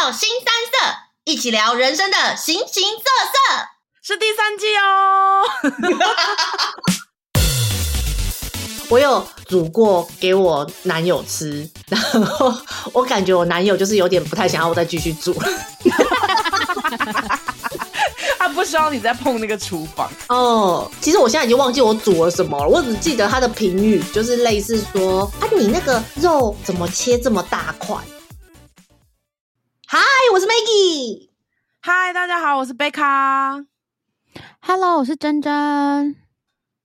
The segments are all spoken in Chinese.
到新三色，一起聊人生的形形色色，是第三季哦。我有煮过给我男友吃，然后我感觉我男友就是有点不太想要我再继续煮。他不希望你再碰那个厨房 哦。其实我现在已经忘记我煮了什么了，我只记得他的评语就是类似说：“啊，你那个肉怎么切这么大块？”嗨，我是 Maggie。嗨，大家好，我是贝卡。Hello，我是珍珍。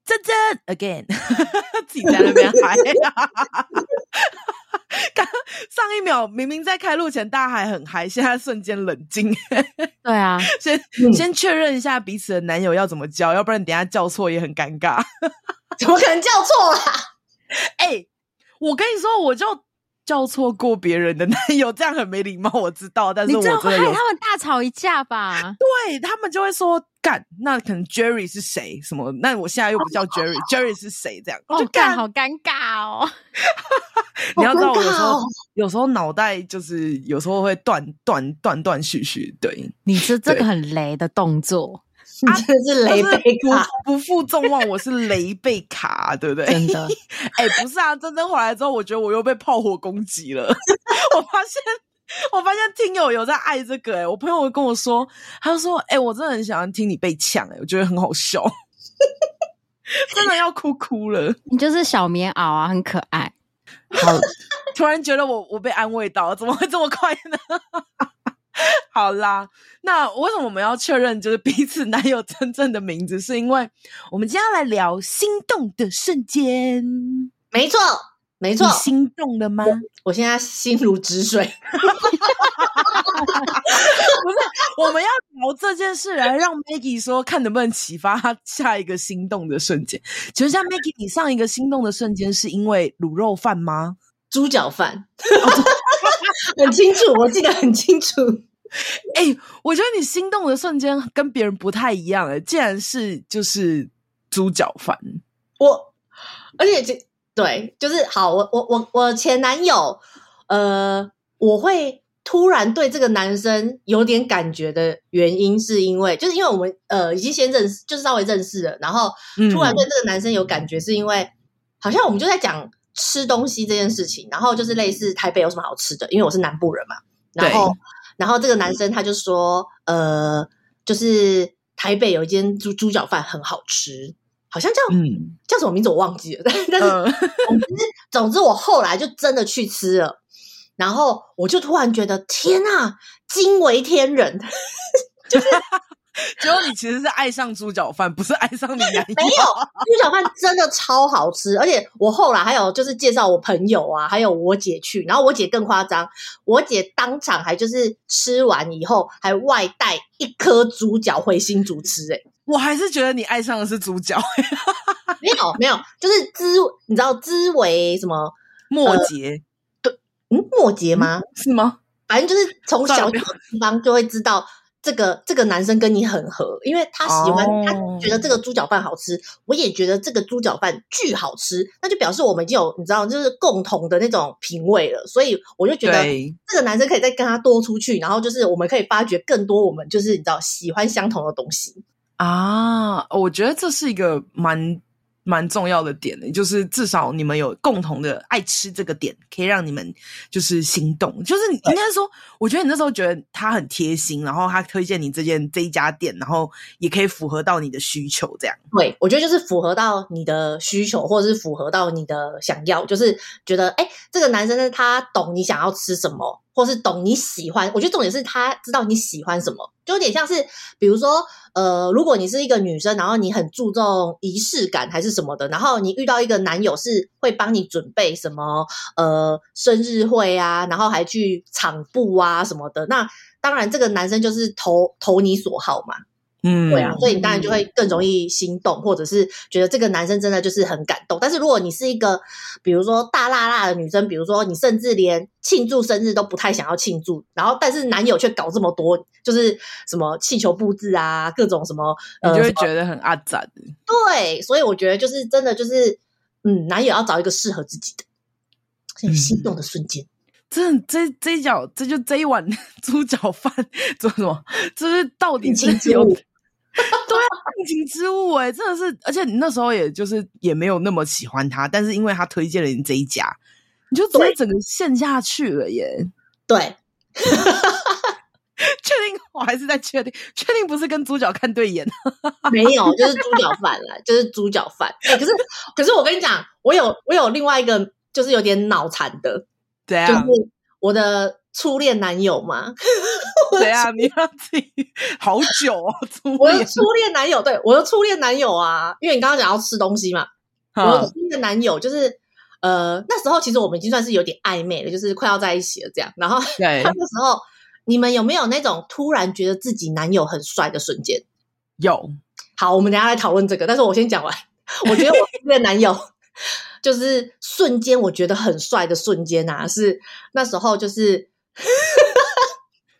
珍珍，again，自己在那边 嗨。刚上一秒明明在开录前大家还很嗨，现在瞬间冷静。对啊，先、嗯、先确认一下彼此的男友要怎么叫，要不然等下叫错也很尴尬。怎么可能叫错啦？哎、欸，我跟你说，我就。叫错过别人的男友，这样很没礼貌，我知道。但是我真的有，你这样会害他们大吵一架吧？对，他们就会说干，那可能 Jerry 是谁？什么？那我现在又不叫 Jerry，Jerry 是谁？这样哦，就干，好尴尬哦。你要知道，我有时候有时候脑袋就是有时候会断断断断续续。对，你是这个很雷的动作。啊、你真的是雷贝卡，不负众望，我是雷贝卡，对不对？真的，哎、欸，不是啊，真真回来之后，我觉得我又被炮火攻击了。我发现，我发现听友有在爱这个、欸，哎，我朋友跟我说，他就说，哎、欸，我真的很喜欢听你被呛，哎，我觉得很好笑，真的要哭哭了。你就是小棉袄啊，很可爱。好，突然觉得我我被安慰到了，怎么会这么快呢？好啦，那为什么我们要确认就是彼此男友真正的名字？是因为我们今天要来聊心动的瞬间。没错，没错，你心动了吗？我，我现在心如止水。不是，我们要聊这件事来让 Maggie 说，看能不能启发他下一个心动的瞬间。请问一下，Maggie，你上一个心动的瞬间是因为卤肉饭吗？猪脚饭。很清楚，我记得很清楚。哎、欸，我觉得你心动的瞬间跟别人不太一样哎，竟然是就是猪脚饭。我而且这对，就是好，我我我我前男友，呃，我会突然对这个男生有点感觉的原因，是因为就是因为我们呃已经先认识，就是稍微认识了，然后突然对这个男生有感觉，是因为、嗯、好像我们就在讲。吃东西这件事情，然后就是类似台北有什么好吃的，因为我是南部人嘛。然后，然后这个男生他就说，呃，就是台北有一间猪猪脚饭很好吃，好像叫、嗯、叫什么名字我忘记了，但是但是、呃、总之总之我后来就真的去吃了，然后我就突然觉得天呐，惊为天人，就是。结果你其实是爱上猪脚饭，不是爱上你男友。没有，猪脚饭真的超好吃，而且我后来还有就是介绍我朋友啊，还有我姐去，然后我姐更夸张，我姐当场还就是吃完以后还外带一颗猪脚回新竹吃，欸。诶我还是觉得你爱上的是猪脚。没有没有，就是知，你知道知为什么末节？对，嗯，末节吗？是吗？反正就是从小地方就会知道。这个这个男生跟你很合，因为他喜欢，oh. 他觉得这个猪脚饭好吃，我也觉得这个猪脚饭巨好吃，那就表示我们已经有你知道，就是共同的那种品味了。所以我就觉得这个男生可以再跟他多出去，然后就是我们可以发掘更多我们就是你知道喜欢相同的东西啊。我觉得这是一个蛮。蛮重要的点的，就是至少你们有共同的爱吃这个点，可以让你们就是心动。就是你应该说，我觉得你那时候觉得他很贴心，然后他推荐你这间这一家店，然后也可以符合到你的需求，这样。对，我觉得就是符合到你的需求，或者是符合到你的想要，就是觉得哎，这个男生呢，他懂你想要吃什么。或是懂你喜欢，我觉得重点是他知道你喜欢什么，就有点像是，比如说，呃，如果你是一个女生，然后你很注重仪式感还是什么的，然后你遇到一个男友是会帮你准备什么，呃，生日会啊，然后还去场布啊什么的，那当然这个男生就是投投你所好嘛。嗯，对啊，所以你当然就会更容易心动，或者是觉得这个男生真的就是很感动。但是如果你是一个，比如说大辣辣的女生，比如说你甚至连庆祝生日都不太想要庆祝，然后但是男友却搞这么多，就是什么气球布置啊，各种什么，你就会觉得很阿展。对，所以我觉得就是真的就是，嗯，男友要找一个适合自己的，所以心动的瞬间。这这这一脚，这就这一碗 猪脚饭做什么？这是到底是有 对啊，定情之物哎、欸，真的是，而且你那时候也就是也没有那么喜欢他，但是因为他推荐了你这一家，你就直接整个陷下去了耶。对。确定，我还是在确定，确定不是跟猪脚看对眼，没有，就是猪脚饭了，就是猪脚饭。哎、欸，可是，可是我跟你讲，我有，我有另外一个，就是有点脑残的，对啊，就是我的初恋男友嘛。对啊，你要自己好久哦，初我的初恋男友，对，我的初恋男友啊，因为你刚刚讲要吃东西嘛，我的初恋男友就是，呃，那时候其实我们已经算是有点暧昧了，就是快要在一起了这样，然后 那时候。你们有没有那种突然觉得自己男友很帅的瞬间？有。好，我们等下来讨论这个。但是我先讲完。我觉得我初恋男友就是瞬间我觉得很帅的瞬间啊，是那时候就是，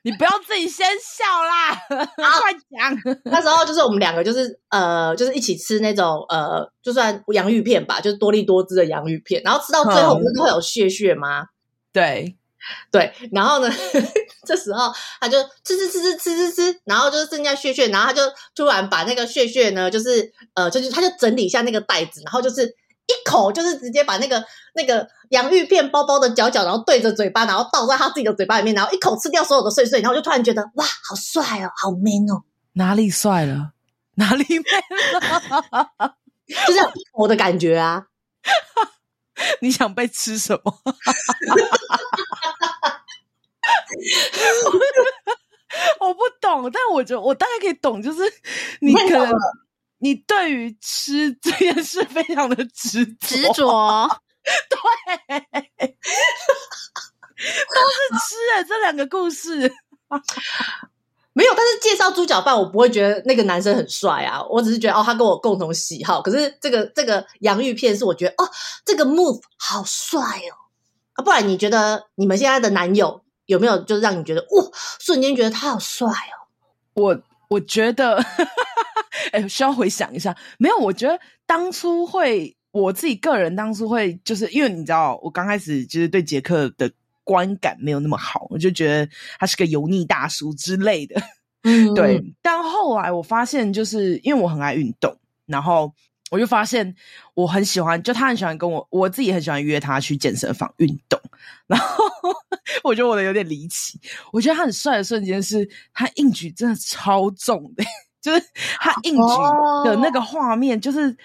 你不要自己先笑啦，快讲。那时候就是我们两个就是呃，就是一起吃那种呃，就算洋芋片吧，就是多力多汁的洋芋片，然后吃到最后不是都会有屑屑吗？对。对，然后呢，这时候他就吃吃吃吃吃吃吃，然后就是剩下血血，然后他就突然把那个血血呢，就是呃，就是他就整理一下那个袋子，然后就是一口就是直接把那个那个洋芋片包包的角角，然后对着嘴巴，然后倒在他自己的嘴巴里面，然后一口吃掉所有的碎碎，然后就突然觉得哇，好帅哦，好 man 哦，哪里帅了？哪里 man 了？就是我的感觉啊。你想被吃什么？我不懂，但我觉得我大概可以懂，就是你可能你对于吃这件事非常的执执着，对，都是吃哎，这两个故事。没有，但是介绍猪脚饭，我不会觉得那个男生很帅啊。我只是觉得哦，他跟我共同喜好。可是这个这个洋芋片是我觉得哦，这个 move 好帅哦。啊，不然你觉得你们现在的男友有没有就是让你觉得哇，瞬间觉得他好帅哦？我我觉得，哎，需要回想一下。没有，我觉得当初会我自己个人当初会就是因为你知道，我刚开始就是对杰克的。观感没有那么好，我就觉得他是个油腻大叔之类的，嗯，对。但后来我发现，就是因为我很爱运动，然后我就发现我很喜欢，就他很喜欢跟我，我自己很喜欢约他去健身房运动。然后 我觉得我的有点离奇，我觉得他很帅的瞬间是他硬举真的超重的，就是他硬举的那个画面，就是。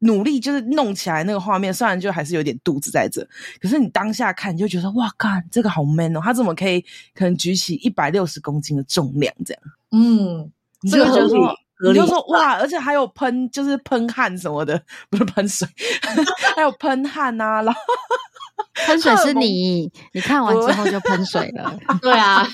努力就是弄起来那个画面，虽然就还是有点肚子在这，可是你当下看你就觉得哇，干这个好 man 哦，他怎么可以可能举起一百六十公斤的重量这样？嗯，这个就觉得说，你就说哇，而且还有喷，就是喷汗什么的，不是喷水，还有喷汗啊，然后喷水是你，你看完之后就喷水了，对啊，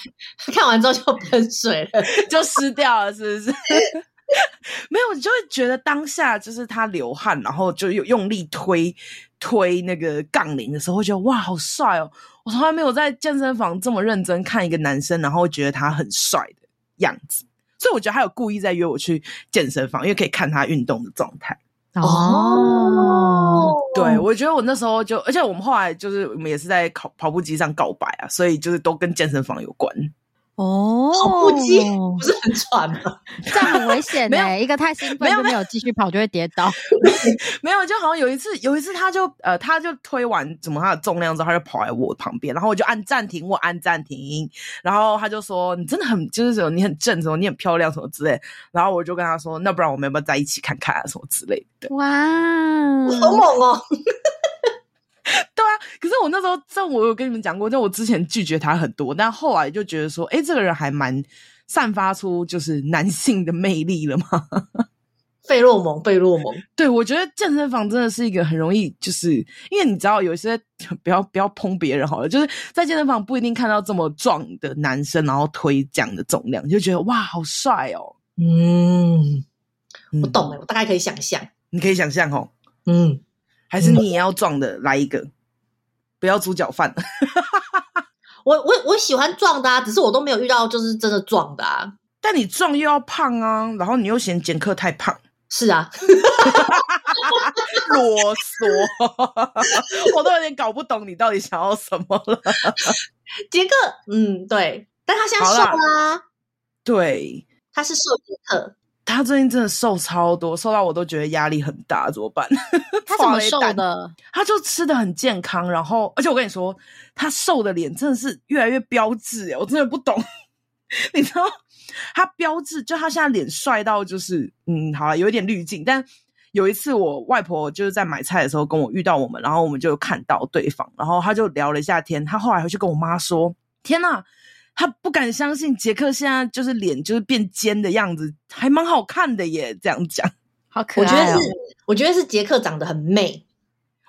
看完之后就喷水了，就湿掉了，是不是？没有，你就会觉得当下就是他流汗，然后就用用力推推那个杠铃的时候，会觉得哇，好帅哦！我从来没有在健身房这么认真看一个男生，然后觉得他很帅的样子。所以我觉得他有故意在约我去健身房，因为可以看他运动的状态。哦，对，我觉得我那时候就，而且我们后来就是我们也是在跑跑步机上告白啊，所以就是都跟健身房有关。哦，跑步机不是很喘吗？这样很危险的、欸。一个太兴奋就没有继续跑，就会跌倒。没有，就好像有一次，有一次他就呃，他就推完怎么他的重量之后，他就跑来我旁边，然后我就按暂停，我按暂停，然后他就说：“你真的很就是什么，你很正，什么你很漂亮，什么之类。”然后我就跟他说：“那不然我们要不要在一起看看啊，什么之类的？”哇，好猛哦！对啊，可是我那时候，这我有跟你们讲过，就我之前拒绝他很多，但后来就觉得说，哎，这个人还蛮散发出就是男性的魅力了嘛。费洛蒙，费洛蒙。对，我觉得健身房真的是一个很容易，就是因为你知道，有些不要不要碰别人好了，就是在健身房不一定看到这么壮的男生，然后推这样的重量，就觉得哇，好帅哦。嗯，我懂了，我大概可以想象，你可以想象哦。嗯。还是你也要壮的来一个，嗯、不要猪脚饭。我我我喜欢壮的啊，只是我都没有遇到就是真的壮的啊。但你壮又要胖啊，然后你又嫌杰克太胖，是啊，啰嗦，我都有点搞不懂你到底想要什么了。杰克，嗯，对，但他现在瘦啦，对，他是瘦杰克，他最近真的瘦超多，瘦到我都觉得压力很大，怎么办？他怎么瘦的？他就吃的很健康，然后，而且我跟你说，他瘦的脸真的是越来越标致，哎，我真的不懂，你知道？他标致，就他现在脸帅到就是，嗯，好了，有一点滤镜。但有一次我外婆就是在买菜的时候跟我遇到我们，然后我们就看到对方，然后他就聊了一下天。他后来回去跟我妈说：“天哪，他不敢相信杰克现在就是脸就是变尖的样子，还蛮好看的耶。”这样讲，好可爱哦。我觉得是，我觉得是杰克长得很媚。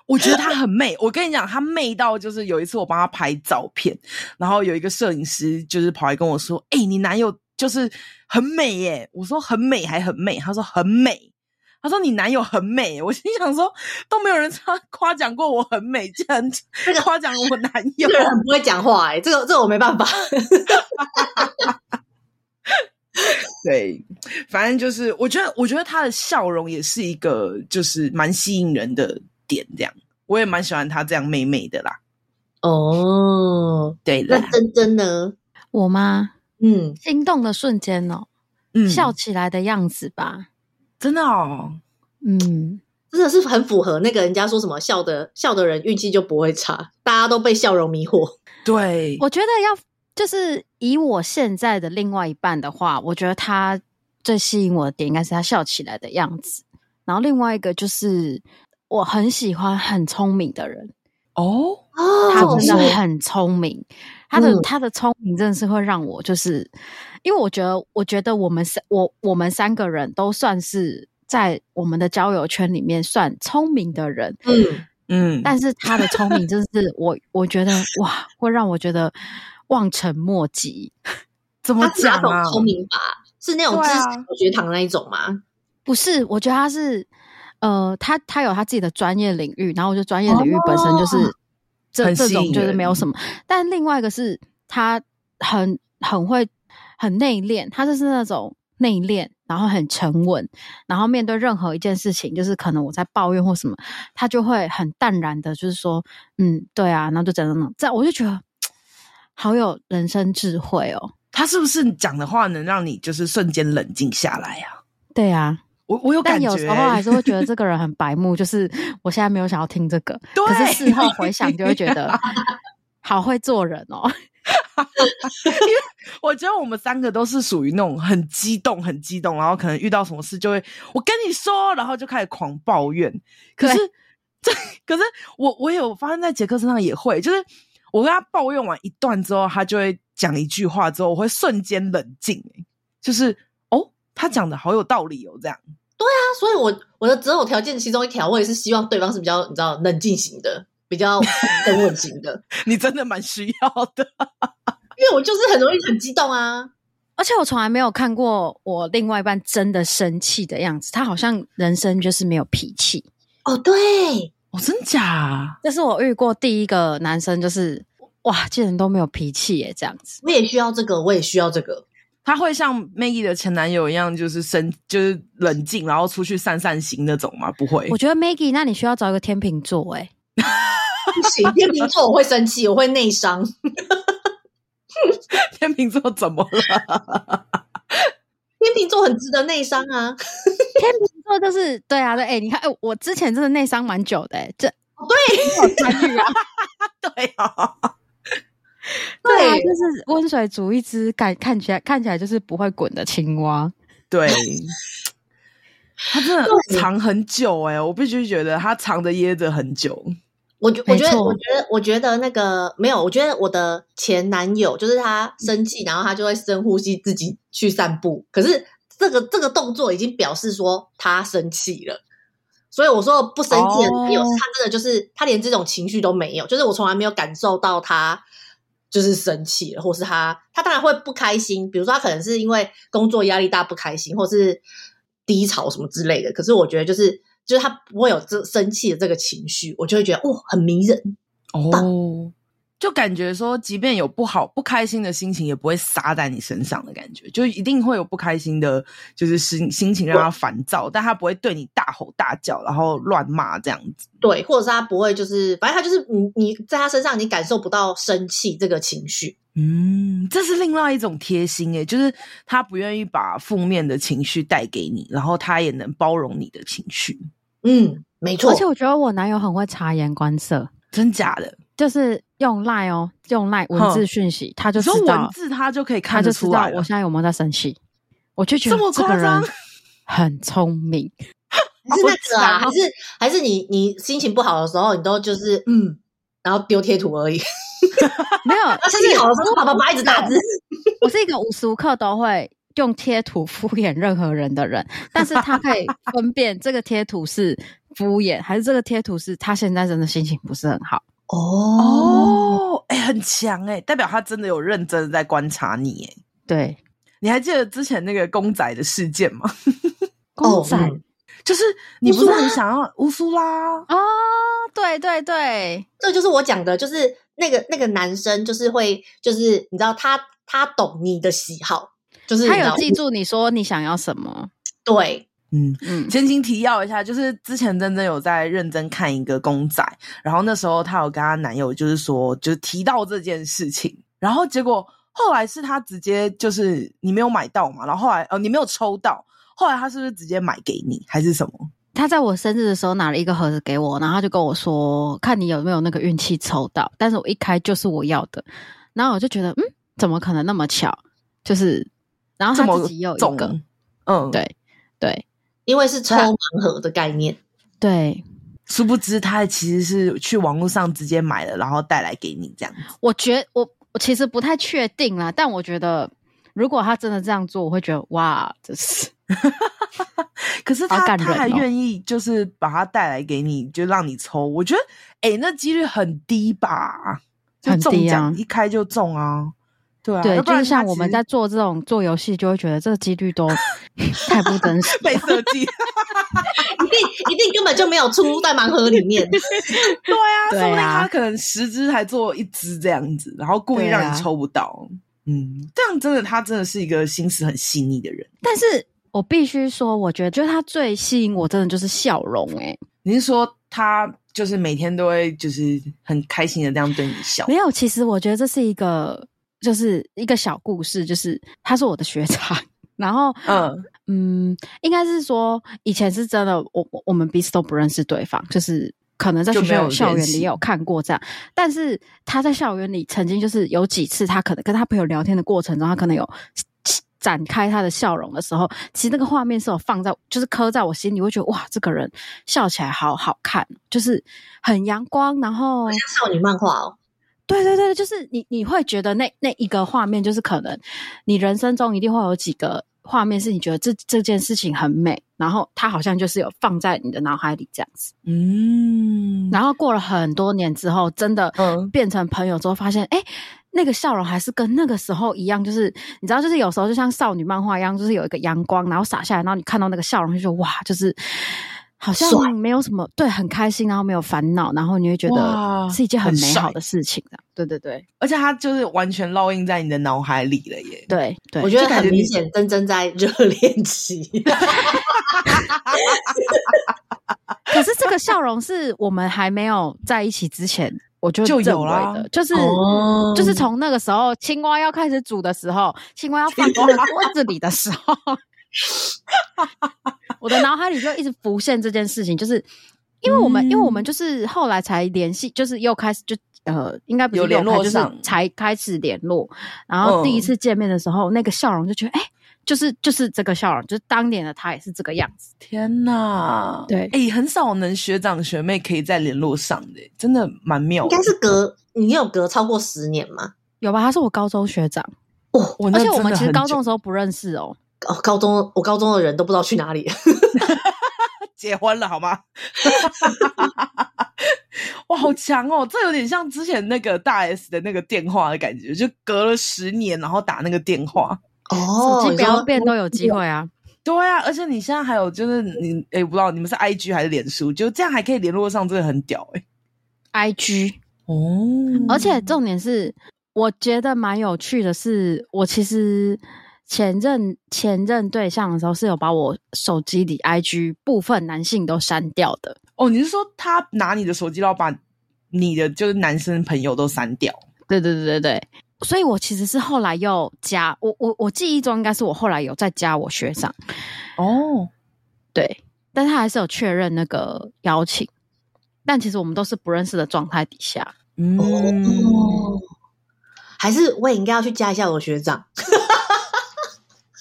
我觉得他很媚。我跟你讲，他媚到就是有一次我帮他拍照片，然后有一个摄影师就是跑来跟我说：“哎，你男友。”就是很美耶，我说很美还很美，他说很美，他说你男友很美，我心想说都没有人夸夸奖过我很美，竟然夸奖我男友，这个人很不会讲话哎，这个这个我没办法。对，反正就是我觉得，我觉得他的笑容也是一个就是蛮吸引人的点，这样。我也蛮喜欢他这样美美的啦。哦，对了，那珍珍呢？我吗？嗯，心动的瞬间哦，嗯，笑起来的样子吧，真的哦，嗯，真的是很符合那个人家说什么笑的笑的人运气就不会差，大家都被笑容迷惑。对，我觉得要就是以我现在的另外一半的话，我觉得他最吸引我的点应该是他笑起来的样子，然后另外一个就是我很喜欢很聪明的人哦，他真的很聪明。他的他的聪明真的是会让我就是，因为我觉得我觉得我们三我我们三个人都算是在我们的交友圈里面算聪明的人，嗯嗯，但是他的聪明真是我我觉得哇，会让我觉得望尘莫及。怎么讲啊？聪明吧，是那种知识学堂那一种吗？啊？不是，我觉得他是呃，他他有他自己的专业领域，然后我觉得专业领域本身就是。哦这这种就是没有什么，但另外一个是他很很会很内敛，他就是那种内敛，然后很沉稳，然后面对任何一件事情，就是可能我在抱怨或什么，他就会很淡然的，就是说，嗯，对啊，然后就怎样怎样，这样我就觉得好有人生智慧哦。他是不是讲的话能让你就是瞬间冷静下来呀？对啊。我我有感觉，但有时候还是会觉得 这个人很白目。就是我现在没有想要听这个，可是事后回想就会觉得 好会做人哦。因为我觉得我们三个都是属于那种很激动、很激动，然后可能遇到什么事就会我跟你说，然后就开始狂抱怨。可是这可是我我有发生在杰克身上也会，就是我跟他抱怨完一段之后，他就会讲一句话之后，我会瞬间冷静，就是。他讲的好有道理哦，这样。对啊，所以我我的择偶条件其中一条，我也是希望对方是比较你知道冷静型的，比较 沉稳型的。你真的蛮需要的，因为我就是很容易很激动啊，而且我从来没有看过我另外一半真的生气的样子，他好像人生就是没有脾气。哦，对，哦，真假？这是我遇过第一个男生，就是哇，竟然都没有脾气耶，这样子。我也需要这个，我也需要这个。他会像 Maggie 的前男友一样，就是生就是冷静，然后出去散散心那种吗？不会。我觉得 Maggie，那你需要找一个天秤座哎、欸。不行，天秤座我会生气，我会内伤。天秤座怎么了？天秤座很值得内伤啊。天秤座就是对啊，对哎、欸，你看哎、欸，我之前真的内伤蛮久的哎、欸，这对，好参与啊，对啊。对啊，就是温水煮一只，感看起来看起来就是不会滚的青蛙。对，他真的藏很久哎、欸，我必须觉得它藏的掖着很久。我觉我觉得我觉得我觉得那个没有，我觉得我的前男友就是他生气，然后他就会深呼吸，自己去散步。可是这个这个动作已经表示说他生气了，所以我说不生气的男友，他真的就是他连这种情绪都没有，就是我从来没有感受到他。就是生气了，或是他，他当然会不开心。比如说，他可能是因为工作压力大不开心，或是低潮什么之类的。可是我觉得，就是就是他不会有这生气的这个情绪，我就会觉得哦，很迷人哦。就感觉说，即便有不好、不开心的心情，也不会撒在你身上的感觉，就一定会有不开心的，就是心心情让他烦躁，但他不会对你大吼大叫，然后乱骂这样子。对，或者是他不会，就是反正他就是你，你在他身上你感受不到生气这个情绪。嗯，这是另外一种贴心诶，就是他不愿意把负面的情绪带给你，然后他也能包容你的情绪。嗯，没错。而且我觉得我男友很会察言观色，真假的。就是用赖哦，用赖文字讯息，他就知道文字，他就可以看得出来。我现在有没有在生气？我就觉得这个人很聪明。是那个啊？还是还是你你心情不好的时候，你都就是嗯，然后丢贴图而已。没有，心情好的时候，爸爸妈一直打字。我是一个无时无刻都会用贴图敷衍任何人的人，但是他可以分辨这个贴图是敷衍，还是这个贴图是他现在真的心情不是很好。哦，哎、欸，很强哎、欸，代表他真的有认真的在观察你哎。对，你还记得之前那个公仔的事件吗？公仔、哦、就是你不是很想要乌苏拉啊、哦？对对对，这就是我讲的，就是那个那个男生，就是会，就是你知道他他懂你的喜好，就是他有记住你说你想要什么，对。嗯嗯，前情提要一下，就是之前真真有在认真看一个公仔，然后那时候她有跟她男友就是说，就是提到这件事情，然后结果后来是她直接就是你没有买到嘛，然后后来哦你没有抽到，后来他是不是直接买给你还是什么？他在我生日的时候拿了一个盒子给我，然后他就跟我说，看你有没有那个运气抽到，但是我一开就是我要的，然后我就觉得嗯，怎么可能那么巧？就是然后他自己有一个，嗯，对对。因为是抽盲盒的概念，对，殊不知他其实是去网络上直接买了，然后带来给你这样子。我觉得我我其实不太确定啦，但我觉得如果他真的这样做，我会觉得哇，这是。可是他他还愿意就是把它带来给你，就让你抽。我觉得哎、欸，那几率很低吧？很低啊，一开就中啊。对啊，对，就是像我们在做这种做游戏，就会觉得这个几率都 太不真实，被设计，一定一定根本就没有出在盲盒里面。对啊，说不定他可能十只才做一只这样子，然后故意让你抽不到。嗯，这样真的，他真的是一个心思很细腻的人。但是我必须说，我觉得，就是他最吸引我，真的就是笑容。哎，你是说他就是每天都会就是很开心的这样对你笑？没有，其实我觉得这是一个。就是一个小故事，就是他是我的学长，然后嗯。嗯，应该是说以前是真的，我我们彼此都不认识对方，就是可能在学校校园里也有看过这样，但是他在校园里曾经就是有几次，他可能跟他朋友聊天的过程中，他可能有展开他的笑容的时候，其实那个画面是有放在，就是刻在我心里，会觉得哇，这个人笑起来好好看，就是很阳光，然后像少女漫画哦。对对对，就是你你会觉得那那一个画面，就是可能你人生中一定会有几个画面是你觉得这这件事情很美，然后它好像就是有放在你的脑海里这样子。嗯，然后过了很多年之后，真的变成朋友之后，发现哎、嗯，那个笑容还是跟那个时候一样，就是你知道，就是有时候就像少女漫画一样，就是有一个阳光，然后洒下来，然后你看到那个笑容，就说哇，就是。好像没有什么对，很开心，然后没有烦恼，然后你会觉得是一件很美好的事情的。对对对，而且它就是完全烙印在你的脑海里了耶。对对，我觉得很明显，真真在热恋期。可是这个笑容是我们还没有在一起之前我就就有了的，就是、哦、就是从那个时候青蛙要开始煮的时候，青蛙要放到 锅子里的时候。我的脑海里就一直浮现这件事情，就是因为我们，嗯、因为我们就是后来才联系，就是又开始就呃，应该不是有联络，就是才开始联络。然后第一次见面的时候，嗯、那个笑容就觉得，哎、欸，就是就是这个笑容，就是当年的他也是这个样子。天哪，对，哎、欸，很少能学长学妹可以在联络上的，真的蛮妙的。应该是隔你有隔超过十年吗？有吧？他是我高中学长哦，而且我们其实高中的时候不认识哦。哦，高中我高中的人都不知道去哪里，结婚了好吗？哇，好强哦！这有点像之前那个大 S 的那个电话的感觉，就隔了十年，然后打那个电话哦，手机不要变都有机会啊。对啊，而且你现在还有就是你诶，不知道你们是 IG 还是脸书，就这样还可以联络上，真的很屌诶。IG 哦，而且重点是，我觉得蛮有趣的是，我其实前任前任对象的时候是有把我手机里 IG 部分男性都删掉的。哦，你是说他拿你的手机，然后把你的就是男生朋友都删掉？对对对对对。所以我其实是后来又加我我我记忆中应该是我后来有再加我学长。哦，对，但他还是有确认那个邀请。但其实我们都是不认识的状态底下，嗯，哦、还是我也应该要去加一下我学长。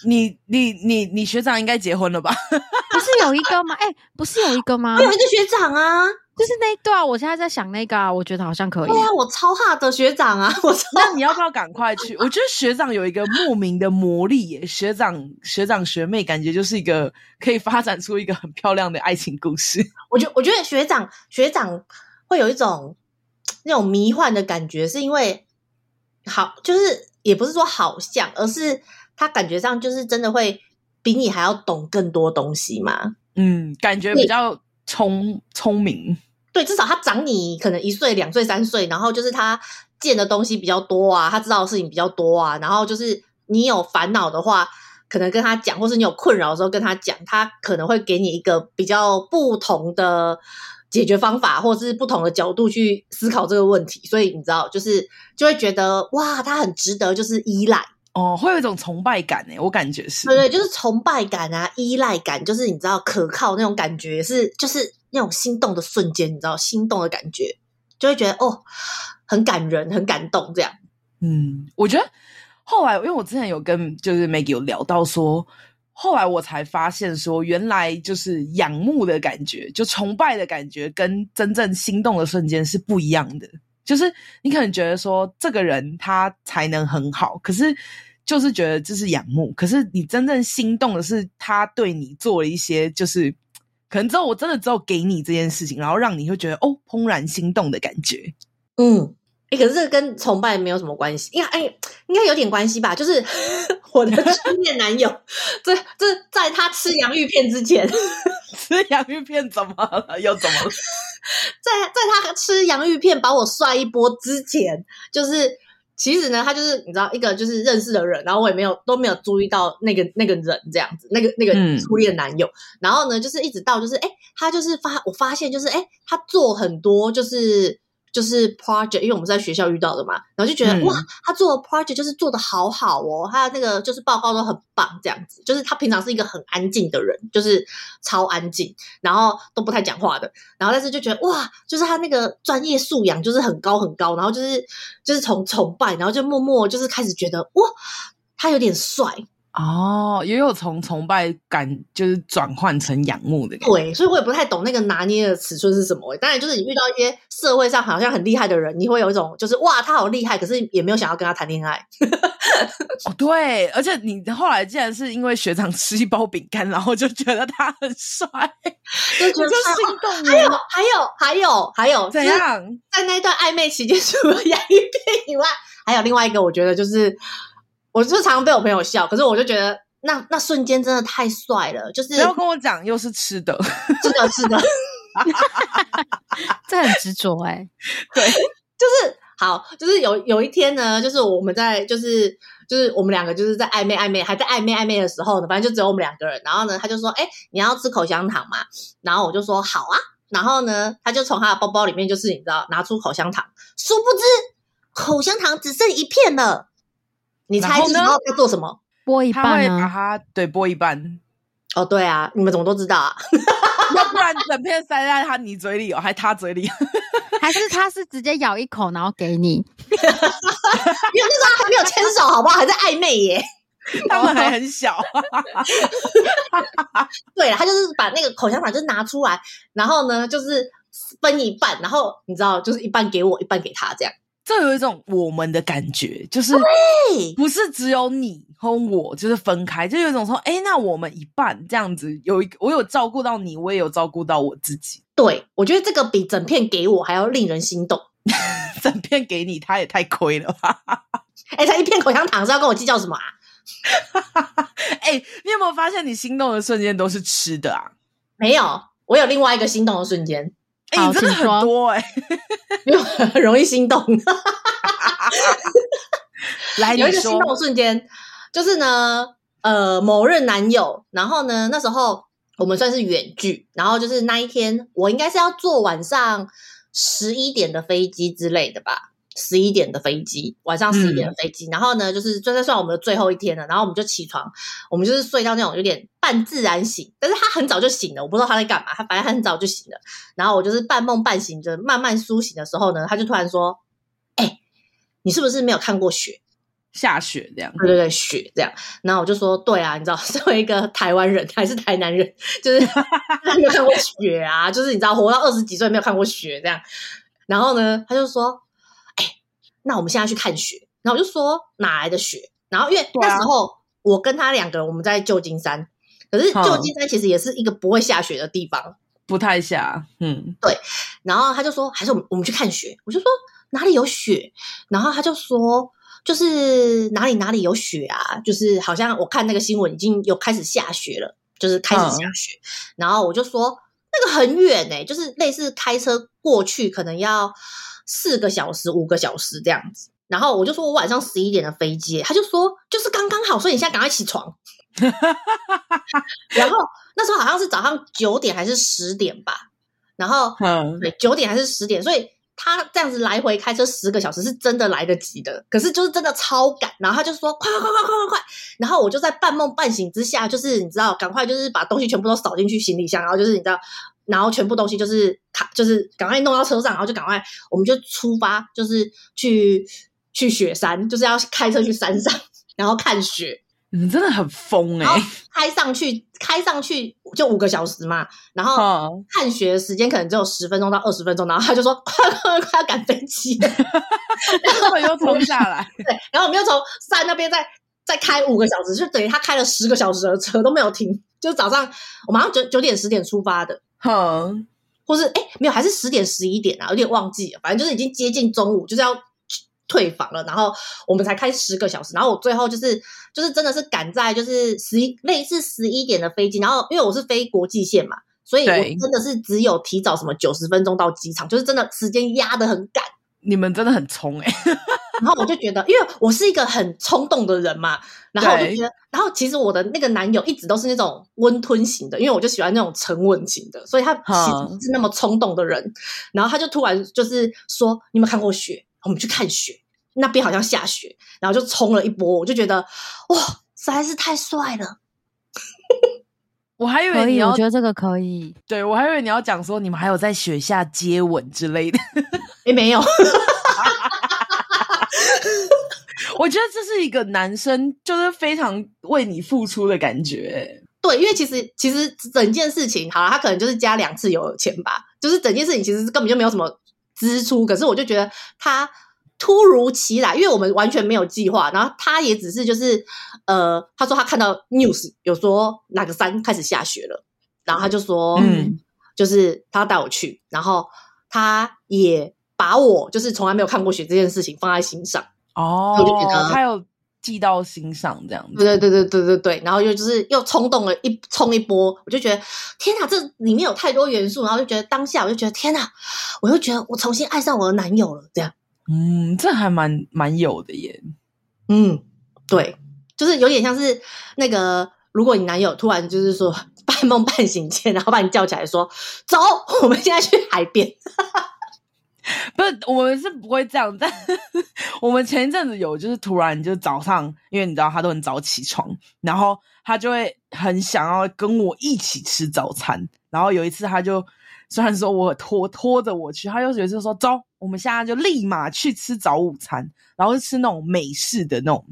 你你你你学长应该结婚了吧？不是有一个吗？哎、欸，不是有一个吗？有一个学长啊。就是那一段啊，我现在在想那个啊，我觉得好像可以。对啊，我超怕的学长啊！我超那你要不要赶快去？我觉得学长有一个莫名的魔力耶，学长学长学妹感觉就是一个可以发展出一个很漂亮的爱情故事。我觉我觉得学长学长会有一种那种迷幻的感觉，是因为好，就是也不是说好像，而是他感觉上就是真的会比你还要懂更多东西嘛。嗯，感觉比较。聪聪明，对，至少他长你可能一岁、两岁、三岁，然后就是他见的东西比较多啊，他知道的事情比较多啊，然后就是你有烦恼的话，可能跟他讲，或是你有困扰的时候跟他讲，他可能会给你一个比较不同的解决方法，或者是不同的角度去思考这个问题，所以你知道，就是就会觉得哇，他很值得，就是依赖。哦，会有一种崇拜感诶，我感觉是，对对，就是崇拜感啊，依赖感，就是你知道可靠那种感觉，是就是那种心动的瞬间，你知道心动的感觉，就会觉得哦，很感人，很感动这样。嗯，我觉得后来，因为我之前有跟就是 Maggie 有聊到说，后来我才发现说，原来就是仰慕的感觉，就崇拜的感觉，跟真正心动的瞬间是不一样的。就是你可能觉得说这个人他才能很好，可是就是觉得这是仰慕。可是你真正心动的是他对你做了一些，就是可能之后我真的只有给你这件事情，然后让你会觉得哦怦然心动的感觉。嗯，哎、欸，可是这个跟崇拜没有什么关系，应该哎应该有点关系吧？就是 我的初恋男友，这这在他吃洋芋片之前，吃洋芋片怎么了？又怎么了？在在他吃洋芋片把我帅一波之前，就是其实呢，他就是你知道一个就是认识的人，然后我也没有都没有注意到那个那个人这样子，那个那个初恋男友，嗯、然后呢，就是一直到就是哎，他就是发我发现就是哎，他做很多就是。就是 project，因为我们是在学校遇到的嘛，然后就觉得、嗯、哇，他做的 project 就是做的好好哦，他的那个就是报告都很棒，这样子。就是他平常是一个很安静的人，就是超安静，然后都不太讲话的。然后但是就觉得哇，就是他那个专业素养就是很高很高，然后就是就是从崇拜，然后就默默就是开始觉得哇，他有点帅。哦，也有从崇拜感就是转换成仰慕的感觉。对，所以我也不太懂那个拿捏的尺寸是什么。当然，就是你遇到一些社会上好像很厉害的人，你会有一种就是哇，他好厉害，可是也没有想要跟他谈恋爱。哦，对，而且你后来竟然是因为学长吃一包饼干，然后就觉得他很帅，就觉得心动。还有，还有，还有，还有怎样？在那一段暧昧期间，除了洋芋片以外，还有另外一个，我觉得就是。我就常常被我朋友笑，可是我就觉得那那瞬间真的太帅了，就是不要跟我讲又是吃的，真的，是的，这很执着哎，对，就是好，就是有有一天呢，就是我们在就是就是我们两个就是在暧昧暧昧还在暧昧暧昧的时候呢，反正就只有我们两个人，然后呢，他就说，哎，你要吃口香糖嘛？然后我就说好啊，然后呢，他就从他的包包里面就是你知道拿出口香糖，殊不知口香糖只剩一片了。你猜之后要做什么？剥一半啊？他会把它对剥一半。哦，对啊，你们怎么都知道啊？要不然整片塞在他你嘴里哦，还他嘴里？还是他是直接咬一口然后给你？没有，那时候还没有牵手，好不好？还在暧昧耶。他们还很小。对啊，他就是把那个口香糖就拿出来，然后呢，就是分一半，然后你知道，就是一半给我，一半给他，这样。这有一种我们的感觉，就是不是只有你和我，就是分开，就有一种说，哎，那我们一半这样子，有一我有照顾到你，我也有照顾到我自己。对，我觉得这个比整片给我还要令人心动。整片给你，他也太亏了吧？哎，他一片口香糖是要跟我计较什么啊？哎，你有没有发现，你心动的瞬间都是吃的啊？没有，我有另外一个心动的瞬间。哎，你真的很多哎，因为很容易心动。来，有一个心动瞬间，就是呢，呃，某任男友，然后呢，那时候我们算是远距，然后就是那一天，我应该是要坐晚上十一点的飞机之类的吧。十一点的飞机，晚上十一点的飞机，嗯、然后呢，就是就算算我们的最后一天了，然后我们就起床，我们就是睡到那种有点半自然醒，但是他很早就醒了，我不知道他在干嘛，他反正他很早就醒了，然后我就是半梦半醒着慢慢苏醒的时候呢，他就突然说：“哎、欸，你是不是没有看过雪？下雪这样？对对对，雪这样。”然后我就说：“对啊，你知道，身为一个台湾人还是台南人，就是 没有看过雪啊，就是你知道，活到二十几岁没有看过雪这样。”然后呢，他就说。那我们现在去看雪，然后我就说哪来的雪？然后因为那时候我跟他两个人我们在旧金山，可是旧金山其实也是一个不会下雪的地方，不太下。嗯，对。然后他就说还是我们我们去看雪，我就说哪里有雪？然后他就说就是哪里哪里有雪啊，就是好像我看那个新闻已经有开始下雪了，就是开始下雪。然后我就说那个很远欸，就是类似开车过去可能要。四个小时、五个小时这样子，然后我就说我晚上十一点的飞机，他就说就是刚刚好，所以你现在赶快起床。然后那时候好像是早上九点还是十点吧，然后嗯，对，九点还是十点，所以他这样子来回开车十个小时是真的来得及的，可是就是真的超赶。然后他就说快快快快快快快，然后我就在半梦半醒之下，就是你知道，赶快就是把东西全部都扫进去行李箱，然后就是你知道。然后全部东西就是卡，就是赶快弄到车上，然后就赶快，我们就出发，就是去去雪山，就是要开车去山上，然后看雪。你真的很疯哎、欸！开上去，开上去就五个小时嘛，然后看雪的时间可能只有十分钟到二十分钟，然后他就说快快快要赶飞机，然后我又冲下来，对，然后我们又从山那边再再开五个小时，就等于他开了十个小时的车都没有停，就是早上我们好像九九点十点出发的。哼，或是哎，没有，还是十点十一点啊，有点忘记了。反正就是已经接近中午，就是要退房了。然后我们才开十个小时。然后我最后就是就是真的是赶在就是十一类似十一点的飞机。然后因为我是飞国际线嘛，所以我真的是只有提早什么九十分钟到机场，就是真的时间压得很赶。你们真的很冲哎、欸！然后我就觉得，因为我是一个很冲动的人嘛，然后我就觉得，然后其实我的那个男友一直都是那种温吞型的，因为我就喜欢那种沉稳型的，所以他其实是那么冲动的人。然后他就突然就是说：“你有没有看过雪？我们去看雪，那边好像下雪。”然后就冲了一波，我就觉得哇，实在是太帅了。我还以为你要，我觉得这个可以。对，我还以为你要讲说你们还有在雪下接吻之类的。诶，没有。我觉得这是一个男生就是非常为你付出的感觉。对，因为其实其实整件事情，好了，他可能就是加两次油钱吧，就是整件事情其实根本就没有什么支出。可是我就觉得他突如其来，因为我们完全没有计划，然后他也只是就是呃，他说他看到 news 有说哪个山开始下雪了，然后他就说，嗯，就是他要带我去，然后他也。把我就是从来没有看过雪这件事情放在心上哦，我就觉得他有记到心上这样子，对对对对对对对，然后又就是又冲动了一冲一波，我就觉得天哪，这里面有太多元素，然后就觉得当下我就觉得天哪，我又觉得我重新爱上我的男友了，这样，嗯，这还蛮蛮有的耶，嗯，对，就是有点像是那个，如果你男友突然就是说 半梦半醒间，然后把你叫起来说走，我们现在去海边。我们是不会这样。但 我们前一阵子有，就是突然就早上，因为你知道他都很早起床，然后他就会很想要跟我一起吃早餐。然后有一次，他就虽然说我拖拖着我去，他就有一次说走，我们现在就立马去吃早午餐，然后是吃那种美式的那种。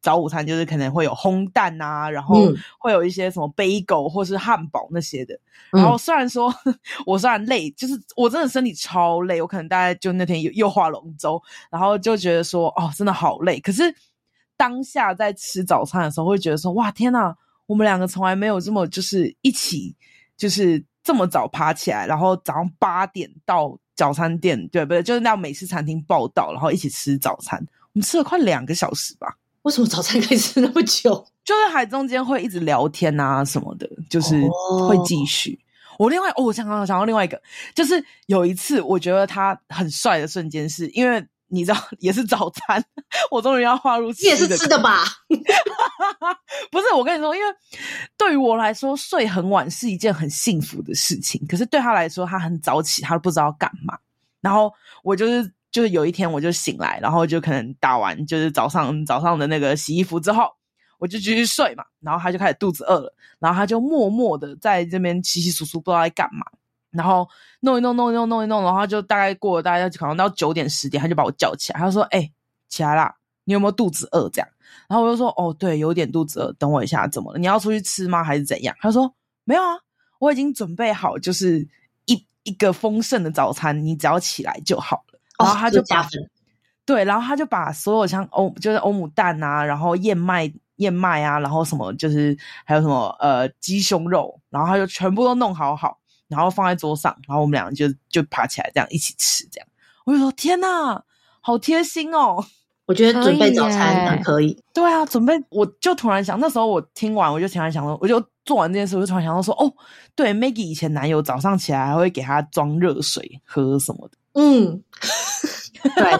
早午餐就是可能会有烘蛋啊，然后会有一些什么贝狗或是汉堡那些的。嗯、然后虽然说 我虽然累，就是我真的身体超累，我可能大概就那天又又划龙舟，然后就觉得说哦，真的好累。可是当下在吃早餐的时候，会觉得说哇天呐，我们两个从来没有这么就是一起就是这么早爬起来，然后早上八点到早餐店，对不对？就是那美式餐厅报道，然后一起吃早餐，我们吃了快两个小时吧。为什么早餐可以吃那么久？就是还中间会一直聊天啊什么的，就是会继续。哦、我另外哦，我想到想到另外一个，就是有一次我觉得他很帅的瞬间，是因为你知道也是早餐，我终于要划入吃的，也是吃的吧？不是，我跟你说，因为对于我来说，睡很晚是一件很幸福的事情，可是对他来说，他很早起，他都不知道干嘛。然后我就是就是有一天我就醒来，然后就可能打完就是早上早上的那个洗衣服之后。我就继续睡嘛，然后他就开始肚子饿了，然后他就默默的在这边稀稀疏疏，不知道在干嘛，然后弄一弄弄一弄弄一弄，然后就大概过了大概可能到九点十点，他就把我叫起来，他说：“哎、起来啦，你有没有肚子饿？”这样，然后我就说：“哦，对，有点肚子饿，等我一下，怎么了？你要出去吃吗？还是怎样？”他说：“没有啊，我已经准备好，就是一一个丰盛的早餐，你只要起来就好。”然后他就把、哦、对，然后他就把所有像欧就是欧姆蛋啊，然后燕麦。燕麦啊，然后什么就是还有什么呃鸡胸肉，然后他就全部都弄好好，然后放在桌上，然后我们两个就就爬起来这样一起吃，这样我就说天哪，好贴心哦！我觉得准备早餐很可以。可以对啊，准备我就突然想，那时候我听完我就突然想说，我就做完这件事，我就突然想到说，哦，对，Maggie 以前男友早上起来还会给她装热水喝什么的，嗯，对。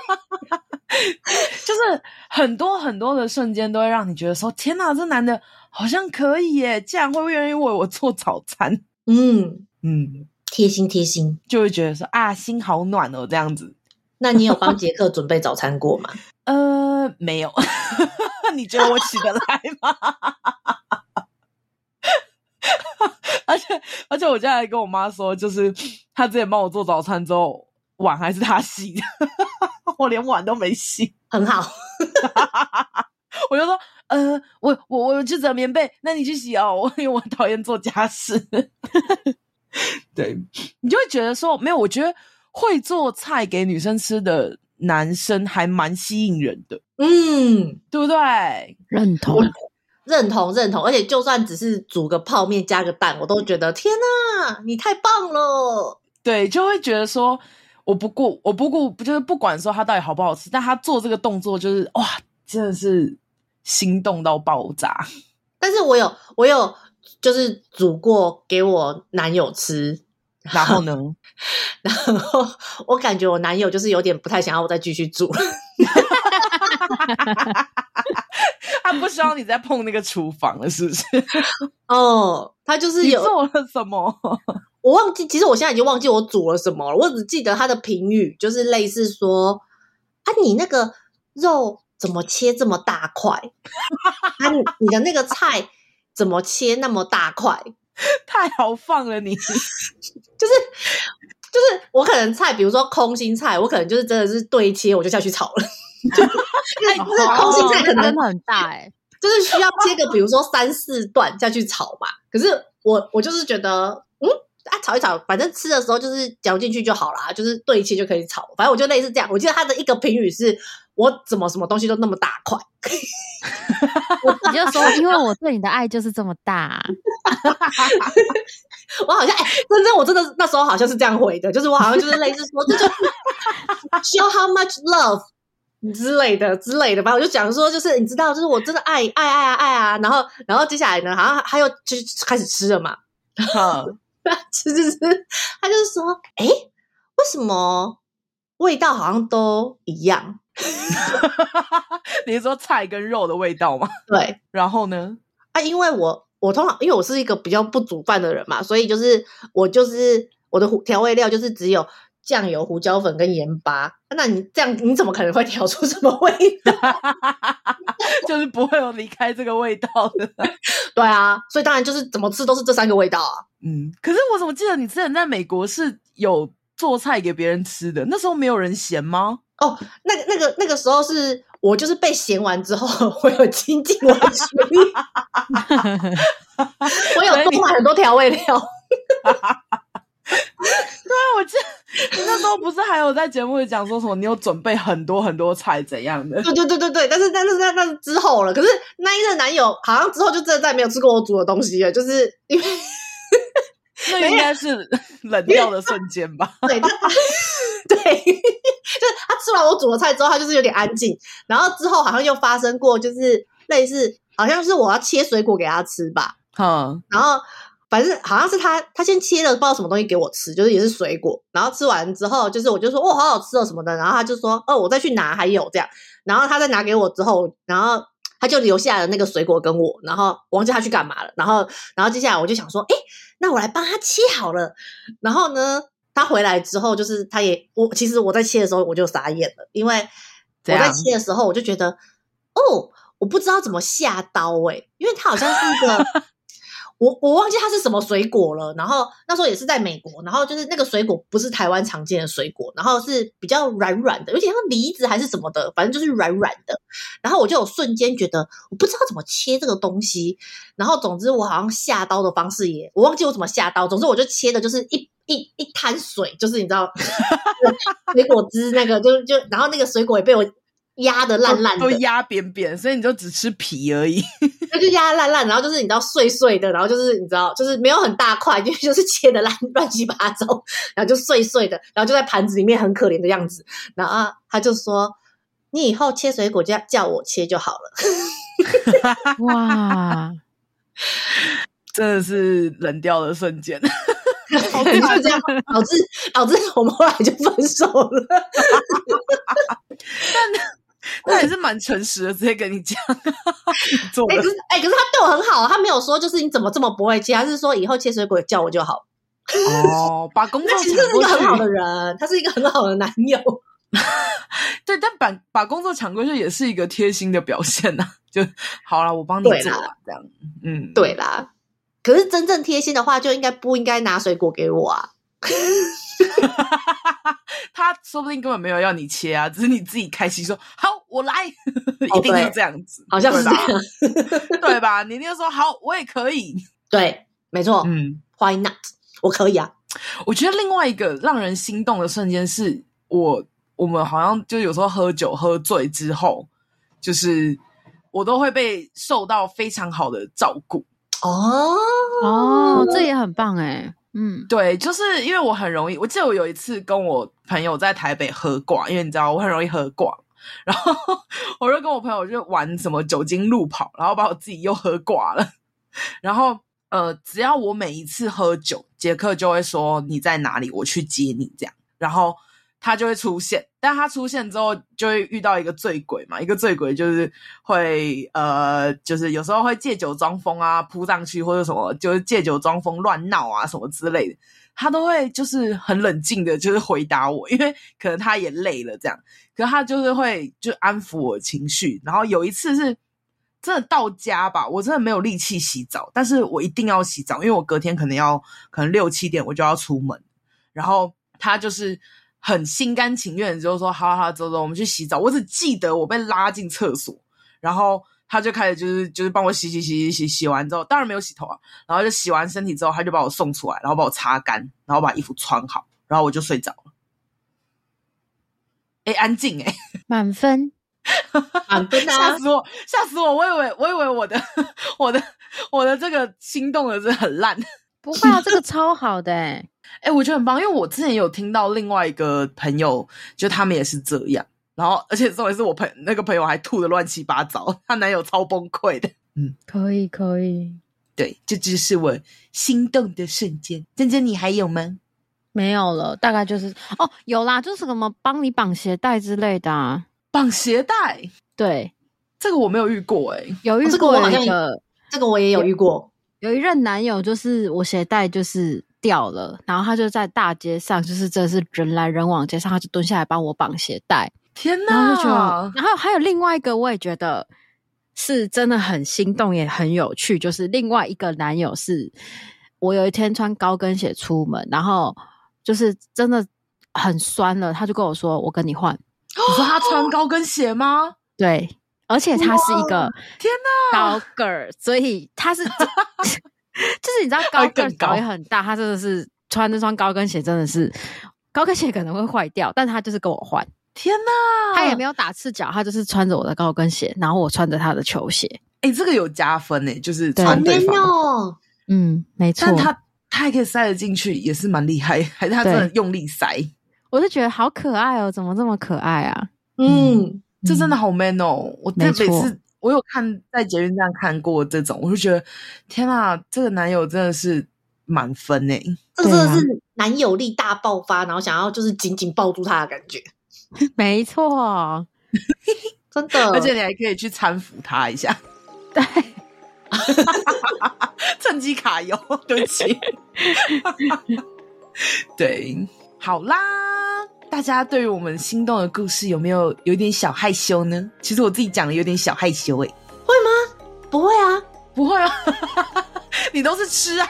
就是很多很多的瞬间都会让你觉得说：“天哪，这男的好像可以耶！竟然会愿意为我做早餐。”嗯嗯，贴心贴心，就会觉得说：“啊，心好暖哦。”这样子。那你有帮杰克准备早餐过吗？呃，没有。你觉得我起得来吗？而且而且，我现在还跟我妈说，就是他之前帮我做早餐之后，碗还是他洗的。我连碗都没洗，很好。我就说，呃，我我我去折棉被，那你去洗哦。我因为我讨厌做家事。对，你就会觉得说，没有，我觉得会做菜给女生吃的男生还蛮吸引人的。嗯，对不对？认同，认同，认同。而且就算只是煮个泡面加个蛋，我都觉得天哪，你太棒了。对，就会觉得说。我不顾，我不顾，就是不管说他到底好不好吃，但他做这个动作就是哇，真的是心动到爆炸。但是我有，我有，就是煮过给我男友吃，然后呢，然后我感觉我男友就是有点不太想要我再继续煮，他不希望你再碰那个厨房了，是不是？哦，他就是有做了什么？我忘记，其实我现在已经忘记我煮了什么了。我只记得他的评语，就是类似说：“啊，你那个肉怎么切这么大块？啊，你的那个菜怎么切那么大块？太豪放了你！就 是就是，我可能菜，比如说空心菜，我可能就是真的是对切，我就下去炒了。就因为就是空心菜可能真的很大哎、欸，就是需要切个比如说三四段下去炒嘛。可是我我就是觉得，嗯。啊，炒一炒，反正吃的时候就是嚼进去就好啦，就是对切就可以炒。反正我就类似这样。我记得他的一个评语是：我怎么什么东西都那么大块。你就说，因为我对你的爱就是这么大。我好像哎，真正我真的那时候好像是这样回的，就是我好像就是类似说，这就是 show how much love 之类的之类的吧。我就讲说，就是你知道，就是我真的爱爱爱啊爱啊。然后然后接下来呢，好像他又就开始吃了嘛。吃吃吃，他就是说，哎，为什么味道好像都一样？你是说菜跟肉的味道吗？对。然后呢？啊，因为我我通常因为我是一个比较不煮饭的人嘛，所以就是我就是我的调味料就是只有酱油、胡椒粉跟盐巴。那你这样你怎么可能会调出什么味道？就是不会有离开这个味道的。对啊，所以当然就是怎么吃都是这三个味道啊。嗯，可是我怎么记得你之前在美国是有做菜给别人吃的？那时候没有人嫌吗？哦，那个、那个、那个时候是我就是被嫌完之后，我有精进我的厨艺，我有多买很多调味料。对啊，我记得你那时候不是还有在节目里讲说什么？你有准备很多很多菜怎样的？对对对对对，但是但是那那是之后了。可是那一任男友好像之后就真的再也没有吃过我煮的东西了，就是因为 那应该是冷掉的瞬间吧？对，他对，就是他吃完我煮的菜之后，他就是有点安静。然后之后好像又发生过，就是类似好像是我要切水果给他吃吧？嗯，然后。反正好像是他，他先切了不知道什么东西给我吃，就是也是水果。然后吃完之后，就是我就说哦，好好吃哦什么的。然后他就说哦，我再去拿，还有这样。然后他再拿给我之后，然后他就留下了那个水果跟我，然后我忘记他去干嘛了。然后，然后接下来我就想说，哎，那我来帮他切好了。然后呢，他回来之后，就是他也我其实我在切的时候我就傻眼了，因为我在切的时候我就觉得哦，我不知道怎么下刀诶、欸，因为他好像是一个。我我忘记它是什么水果了，然后那时候也是在美国，然后就是那个水果不是台湾常见的水果，然后是比较软软的，有点像梨子还是什么的，反正就是软软的。然后我就有瞬间觉得我不知道怎么切这个东西，然后总之我好像下刀的方式也我忘记我怎么下刀，总之我就切的就是一一一滩水，就是你知道 水果汁那个就就，然后那个水果也被我。压的烂烂的，都压扁扁，所以你就只吃皮而已。那就压烂烂，然后就是你知道碎碎的，然后就是你知道就是没有很大块，就就是切的烂乱七八糟，然后就碎碎的，然后就在盘子里面很可怜的样子。然后他就说：“你以后切水果就要叫我切就好了。”哇，真的是冷掉的瞬间，就这样导致导致我们后来就分手了。但。他也是蛮诚实的，直接跟你讲。哎、欸，可是哎、欸，可是他对我很好，他没有说就是你怎么这么不会切，他是说以后切水果叫我就好。哦，把工作抢过去。他是一个很好的人，他是一个很好的男友。对，但把把工作抢过去也是一个贴心的表现呐、啊。就好了，我帮你做啦，这样。嗯，对啦。可是真正贴心的话，就应该不应该拿水果给我啊。他说不定根本没有要你切啊，只是你自己开心说好，我来，一定是这样子，好像是这样，对吧？你就说好，我也可以，对，没错，嗯，Why not？我可以啊。我觉得另外一个让人心动的瞬间是我，我们好像就有时候喝酒喝醉之后，就是我都会被受到非常好的照顾。哦哦，这也很棒哎。嗯，对，就是因为我很容易，我记得我有一次跟我朋友在台北喝挂，因为你知道我很容易喝挂，然后我就跟我朋友就玩什么酒精路跑，然后把我自己又喝挂了。然后呃，只要我每一次喝酒，杰克就会说你在哪里，我去接你这样，然后。他就会出现，但他出现之后就会遇到一个醉鬼嘛，一个醉鬼就是会呃，就是有时候会借酒装疯啊，扑上去或者什么，就是借酒装疯乱闹啊什么之类的，他都会就是很冷静的，就是回答我，因为可能他也累了这样，可是他就是会就安抚我情绪。然后有一次是真的到家吧，我真的没有力气洗澡，但是我一定要洗澡，因为我隔天可能要可能六七点我就要出门，然后他就是。很心甘情愿，就是说好好，走走，我们去洗澡。我只记得我被拉进厕所，然后他就开始就是就是帮我洗洗洗洗洗，洗完之后，当然没有洗头啊，然后就洗完身体之后，他就把我送出来，然后把我擦干，然后把衣服穿好，然后我就睡着了。哎，安静哎，满分，满分啊！吓死我，吓死我！我以为我以为我的 我的我的这个心动的是很烂，不会啊，这个超好的 哎。哎、欸，我觉得很棒，因为我之前有听到另外一个朋友，就他们也是这样，然后而且重点是我朋那个朋友还吐的乱七八糟，她男友超崩溃的。嗯，可以可以，对，这只是我心动的瞬间。珍珍，你还有吗？没有了，大概就是哦，有啦，就是什么帮你绑鞋带之类的啊，绑鞋带。对，这个我没有遇过、欸，哎，有遇过一个、哦这个好像，这个我也有遇过，有，有一任男友就是我鞋带就是。掉了，然后他就在大街上，就是这是人来人往街上，他就蹲下来帮我绑鞋带。天哪！然后就觉得，然后还有另外一个，我也觉得是真的很心动，也很有趣。就是另外一个男友是，我有一天穿高跟鞋出门，然后就是真的很酸了，他就跟我说：“我跟你换。”你说他穿高跟鞋吗？对，而且他是一个天哪高个儿，所以他是。就是你知道高跟脚也很大，他真的是穿那双高跟鞋真的是高跟鞋可能会坏掉，但他就是跟我换。天哪，他也没有打赤脚，他就是穿着我的高跟鞋，然后我穿着他的球鞋。哎、欸，这个有加分诶，就是穿对方。哦，嗯，没错。但他他还可以塞得进去，也是蛮厉害，还是他真的用力塞？我就觉得好可爱哦，怎么这么可爱啊？嗯，嗯这真的好 man 哦，我这每次。我有看在捷运站看过这种，我就觉得天啊，这个男友真的是满分呢。这个真的是男友力大爆发，然后想要就是紧紧抱住他的感觉。没错，真的，而且你还可以去搀扶他一下。对，趁机卡油，对不起。对，好啦，大家对于我们心动的故事有没有有点小害羞呢？其实我自己讲的有点小害羞诶、欸，会吗？不会啊，不会啊，你都是吃啊。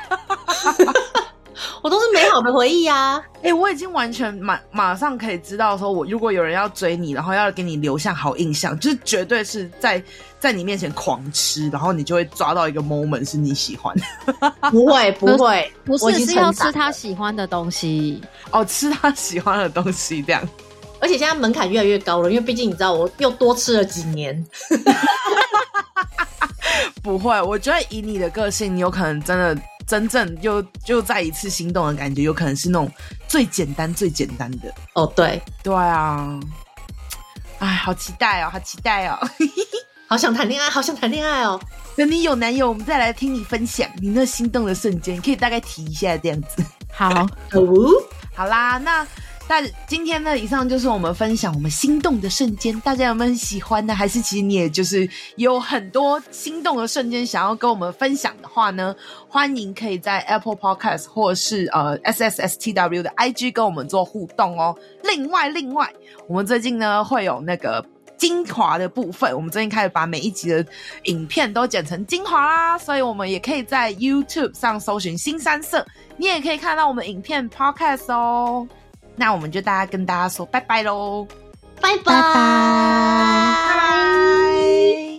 我都是美好的回忆啊！哎、欸，我已经完全马马上可以知道，说我如果有人要追你，然后要给你留下好印象，就是绝对是在在你面前狂吃，然后你就会抓到一个 moment 是你喜欢的。不会，不会，不是是要吃他喜欢的东西哦，吃他喜欢的东西这样。而且现在门槛越来越高了，因为毕竟你知道，我又多吃了几年。不会，我觉得以你的个性，你有可能真的。真正又又再一次心动的感觉，有可能是那种最简单、最简单的哦。对，对啊，哎，好期待哦，好期待哦，好想谈恋爱，好想谈恋爱哦。等你有男友，我们再来听你分享你那心动的瞬间，可以大概提一下这样子。好，哦，好啦，那。但今天呢，以上就是我们分享我们心动的瞬间，大家有没有喜欢呢？还是其实你也就是有很多心动的瞬间想要跟我们分享的话呢？欢迎可以在 Apple Podcast 或是呃 SSSTW 的 IG 跟我们做互动哦。另外，另外，我们最近呢会有那个精华的部分，我们最近开始把每一集的影片都剪成精华啦，所以我们也可以在 YouTube 上搜寻新三色，你也可以看到我们影片 Podcast 哦。那我们就大家跟大家说拜拜喽拜拜。拜拜。